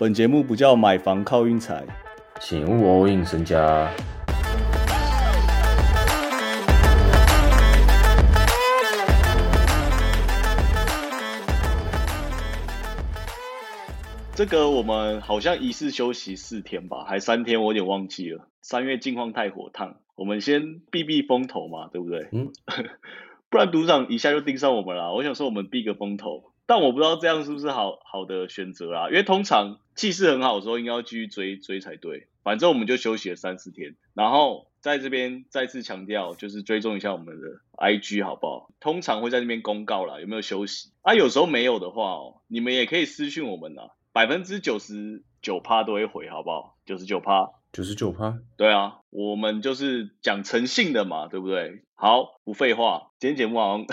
本节目不叫买房靠运财，请勿 all in 身家。这个我们好像一次休息四天吧，还三天，我有点忘记了。三月近况太火烫，我们先避避风头嘛，对不对？嗯，不然赌场一下就盯上我们了。我想说我们避个风头，但我不知道这样是不是好好的选择啦。因为通常气势很好的时候，应该要继续追追才对。反正我们就休息了三四天，然后在这边再次强调，就是追踪一下我们的 IG 好不好？通常会在那边公告啦，有没有休息啊？有时候没有的话哦，你们也可以私讯我们呐。百分之九十九趴都会回，好不好？九十九趴，九十九趴，对啊，我们就是讲诚信的嘛，对不对？好，不废话，今天节目好像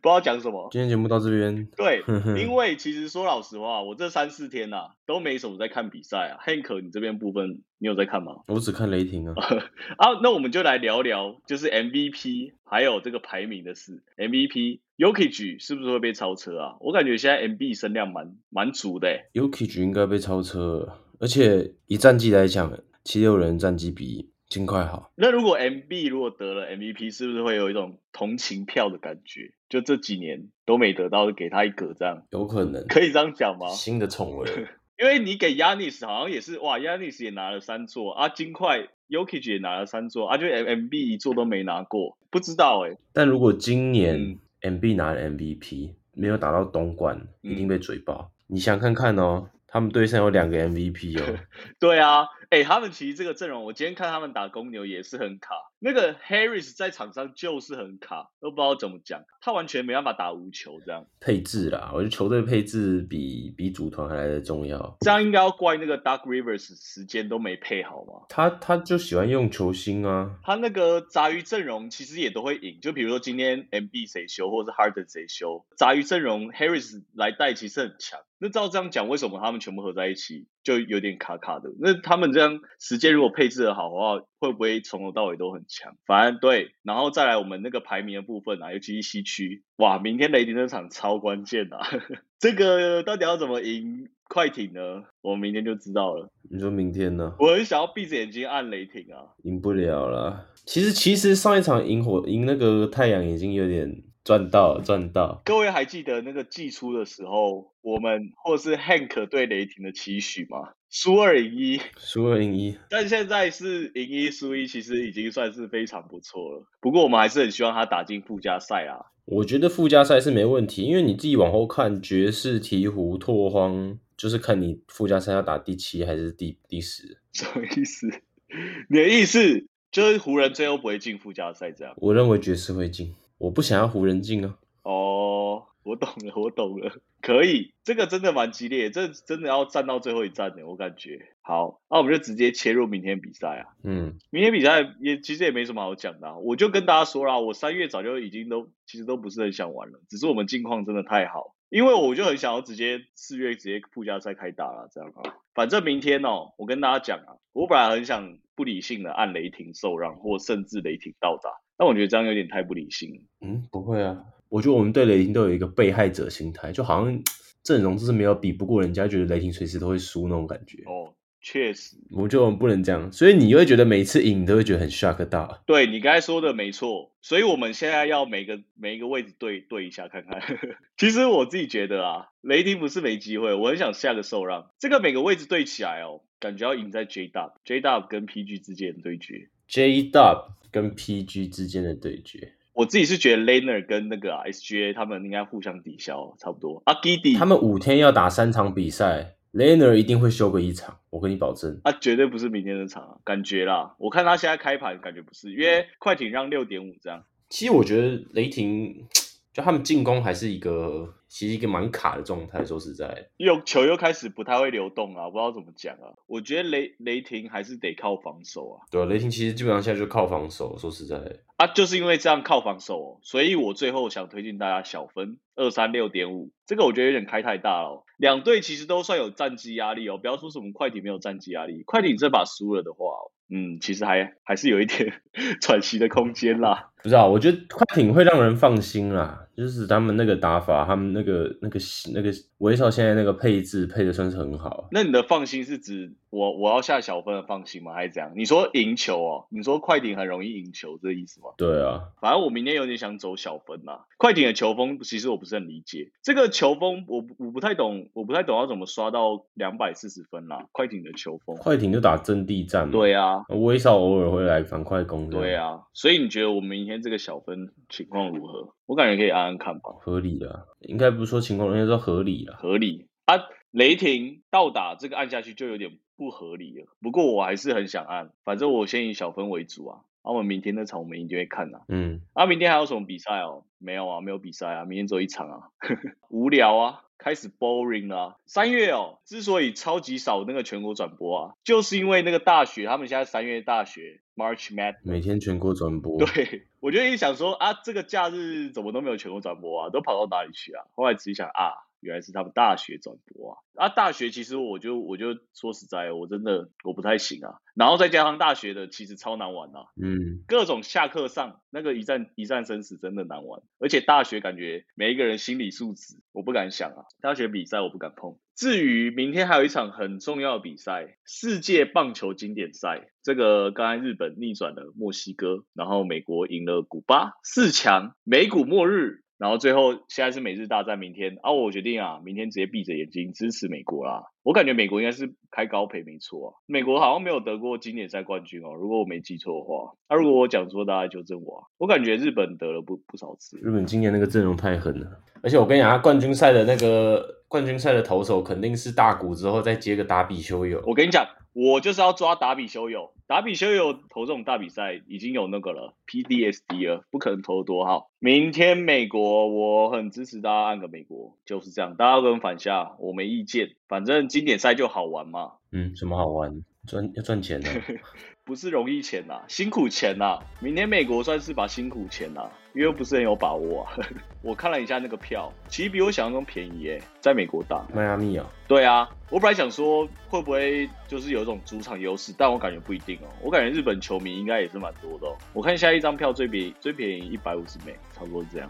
不知道讲什么。今天节目到这边，对，因为其实说老实话，我这三四天呐都没什么在看比赛啊。Hank，你这边部分你有在看吗？我只看雷霆啊。啊，那我们就来聊聊，就是 MVP 还有这个排名的事。MVP。Yokich 是不是会被超车啊？我感觉现在 MB 声量蛮蛮足的。Yokich 应该被超车，而且以战绩来讲，七六人战绩比金块好。那如果 MB 如果得了 MVP，是不是会有一种同情票的感觉？就这几年都没得到，给他一个这样，有可能可以这样讲吗？新的宠儿，因为你给 Yanis 好像也是哇，Yanis 也拿了三座啊，金块 Yokich 也拿了三座啊，就 MB 一座都没拿过，不知道哎。但如果今年 M B 拿了 M V P，没有打到东冠，一定被嘴爆。你想看看哦，他们队上有两个 M V P 哦。对啊，哎，他们其实这个阵容，我今天看他们打公牛也是很卡。那个 Harris 在场上就是很卡，都不知道怎么讲，他完全没办法打无球这样。配置啦，我觉得球队配置比比组团还来的重要。这样应该要怪那个 Dark Rivers 时间都没配好吗？他他就喜欢用球星啊。他那个杂鱼阵容其实也都会赢，就比如说今天 M B 谁休，或者是 Harden 谁休，杂鱼阵容 Harris 来带其实很强。那照这样讲，为什么他们全部合在一起就有点卡卡的？那他们这样时间如果配置的好的话，会不会从头到尾都很强？反正对，然后再来我们那个排名的部分啊，尤其是西区，哇，明天雷霆那场超关键啊！这个到底要怎么赢快艇呢？我明天就知道了。你说明天呢？我很想要闭着眼睛按雷霆啊，赢不了了。其实其实上一场赢火赢那个太阳已经有点。赚到赚到！各位还记得那个季初的时候，我们或是 Hank 对雷霆的期许吗？输二赢一，输二赢一。但现在是赢一输一，其实已经算是非常不错了。不过我们还是很希望他打进附加赛啊。我觉得附加赛是没问题，因为你自己往后看，爵士、鹈鹕、拓荒，就是看你附加赛要打第七还是第第十。什么意思？你的意思就是湖人最后不会进附加赛这样？我认为爵士会进。我不想要湖人进啊！哦，我懂了，我懂了，可以，这个真的蛮激烈，这真的要站到最后一站的，我感觉。好，那我们就直接切入明天比赛啊。嗯，明天比赛也其实也没什么好讲的，我就跟大家说啦，我三月早就已经都其实都不是很想玩了，只是我们近况真的太好，因为我就很想要直接四月直接附加赛开打了，这样啊。反正明天哦，我跟大家讲啊，我本来很想不理性的按雷霆受让，或甚至雷霆到达。但我觉得这样有点太不理性。嗯，不会啊，我觉得我们对雷霆都有一个被害者心态，就好像 阵容就是没有比不过人家，觉得雷霆随时都会输那种感觉。哦，确实，我觉得我们不能这样，所以你会觉得每次赢都会觉得很 shock 到。对你刚才说的没错，所以我们现在要每个每一个位置对对一下看看。其实我自己觉得啊，雷霆不是没机会，我很想下个受让，这个每个位置对起来哦，感觉要赢在 J Dub，J Dub 跟 PG 之间的对决。J Dub。跟 PG 之间的对决，我自己是觉得 Laner 跟那个 SGA 他们应该互相抵消，差不多。阿 Giddy 他们五天要打三场比赛，Laner 一定会休个一场，我跟你保证。啊，绝对不是明天的场，啊感觉啦，我看他现在开盘感觉不是，因为快艇让六点五这样。其实我觉得雷霆。就他们进攻还是一个，其实一个蛮卡的状态。说实在，又球又开始不太会流动啊，不知道怎么讲啊。我觉得雷雷霆还是得靠防守啊。对啊，雷霆其实基本上现在就靠防守。说实在，啊，就是因为这样靠防守，所以我最后想推荐大家小分二三六点五，这个我觉得有点开太大了。两队其实都算有战绩压力哦，不要说什么快艇没有战绩压力，快艇这把输了的话。嗯，其实还还是有一点 喘息的空间啦。不知道，我觉得快艇会让人放心啦。就是他们那个打法，他们那个那个那个威少现在那个配置配的算是很好。那你的放心是指我我要下小分的放心吗？还是怎样？你说赢球哦？你说快艇很容易赢球，这意思吗？对啊，反正我明天有点想走小分啦。快艇的球风其实我不是很理解，这个球风我我不太懂，我不太懂要怎么刷到两百四十分啦。快艇的球风，快艇就打阵地战，对啊，威少偶尔会来反快攻，对啊。所以你觉得我明天这个小分情况如何？我感觉可以按按看吧，合理的，应该不是说情况，应该说合理了，合理啊。雷霆倒打这个按下去就有点不合理了，不过我还是很想按，反正我先以小分为主啊。啊，我们明天那场我们一定会看呐。嗯，啊，明天还有什么比赛哦？没有啊，没有比赛啊，明天只有一场啊，无聊啊，开始 boring 了。三月哦，之所以超级少那个全国转播啊，就是因为那个大学，他们现在三月大学 March Mad，每天全国转播。对，我就一想说啊，这个假日怎么都没有全国转播啊，都跑到哪里去啊？后来仔细想啊。原来是他们大学转播啊！啊，大学其实我就我就说实在，我真的我不太行啊。然后再加上大学的其实超难玩啊，嗯，各种下课上那个一战一战生死真的难玩，而且大学感觉每一个人心理素质我不敢想啊。大学比赛我不敢碰。至于明天还有一场很重要的比赛，世界棒球经典赛，这个刚才日本逆转了墨西哥，然后美国赢了古巴，四强，美股末日。然后最后现在是美日大战，明天啊，我决定啊，明天直接闭着眼睛支持美国啦。我感觉美国应该是开高赔没错啊，美国好像没有得过经典赛冠军哦，如果我没记错的话。那如果我讲错，大家纠正我。我感觉日本得了不不少次。日本今年那个阵容太狠了，而且我跟你讲，冠军赛的那个冠军赛的投手肯定是大谷之后再接个打比修友。我跟你讲。我就是要抓打比修友，打比修友投这种大比赛已经有那个了，PDSD 了，不可能投多好。明天美国，我很支持大家按个美国，就是这样，大家跟反下，我没意见，反正经典赛就好玩嘛。嗯，什么好玩？赚要赚钱的。不是容易钱呐，辛苦钱呐。明天美国算是把辛苦钱呐，因为不是很有把握啊。我看了一下那个票，其实比我想象中便宜诶，在美国打迈阿密啊。对啊，我本来想说会不会就是有一种主场优势，但我感觉不一定哦。我感觉日本球迷应该也是蛮多的。我看下一张票最便最便宜一百五十美，差不多是这样。